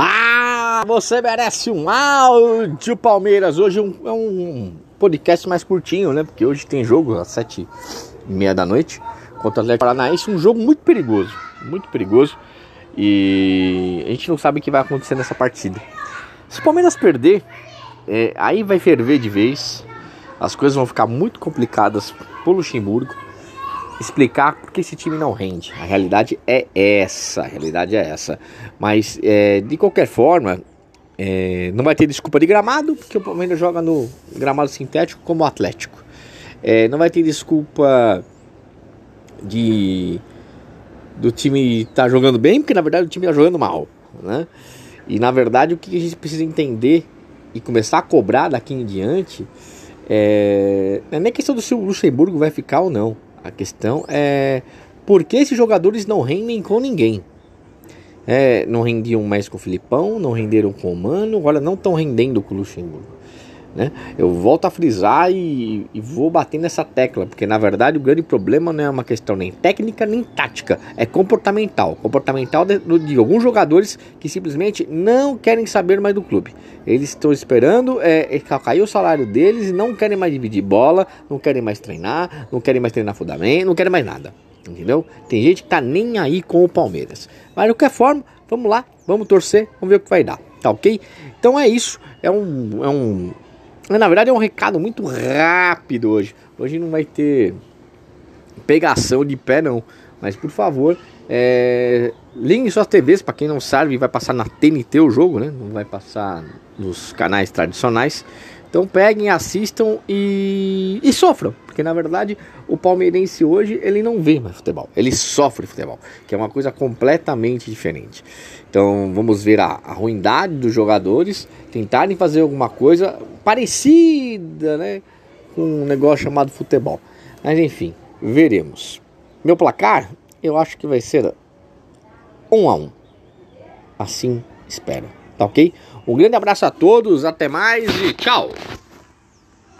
Ah, você merece um áudio, Palmeiras. Hoje um, é um podcast mais curtinho, né? Porque hoje tem jogo às sete e meia da noite contra o Atlético Paranaense. Um jogo muito perigoso, muito perigoso. E a gente não sabe o que vai acontecer nessa partida. Se o Palmeiras perder, é, aí vai ferver de vez. As coisas vão ficar muito complicadas pro Luxemburgo explicar porque esse time não rende. A realidade é essa, a realidade é essa. Mas é, de qualquer forma, é, não vai ter desculpa de gramado, porque o Palmeiras joga no gramado sintético como o Atlético. É, não vai ter desculpa de do time estar tá jogando bem, porque na verdade o time está jogando mal, né? E na verdade o que a gente precisa entender e começar a cobrar daqui em diante é, não é nem questão do se o Luxemburgo vai ficar ou não. A questão é por que esses jogadores não rendem com ninguém. É, não rendiam mais com o Filipão, não renderam com o Mano, agora não estão rendendo com o Luxemburgo. Né? Eu volto a frisar e, e, vou bater nessa tecla, porque na verdade o grande problema não é uma questão nem técnica nem tática, é comportamental. Comportamental de, de alguns jogadores que simplesmente não querem saber mais do clube. Eles estão esperando é, é, cair o salário deles e não querem mais dividir bola, não querem mais treinar, não querem mais treinar fundamento, não querem mais nada. Entendeu? Tem gente que tá nem aí com o Palmeiras. Mas de qualquer forma, vamos lá, vamos torcer, vamos ver o que vai dar. Tá ok? Então é isso. É um. É um na verdade é um recado muito rápido hoje. Hoje não vai ter pegação de pé não. Mas por favor, é, ligue suas TVs, para quem não sabe, vai passar na TNT o jogo, né? Não vai passar nos canais tradicionais. Então peguem, assistam e, e sofram, porque na verdade o palmeirense hoje ele não vê mais futebol, ele sofre futebol, que é uma coisa completamente diferente. Então vamos ver a, a ruindade dos jogadores tentarem fazer alguma coisa parecida, né, com um negócio chamado futebol. Mas enfim, veremos. Meu placar, eu acho que vai ser um a um. Assim espero. Tá ok? Um grande abraço a todos, até mais e tchau!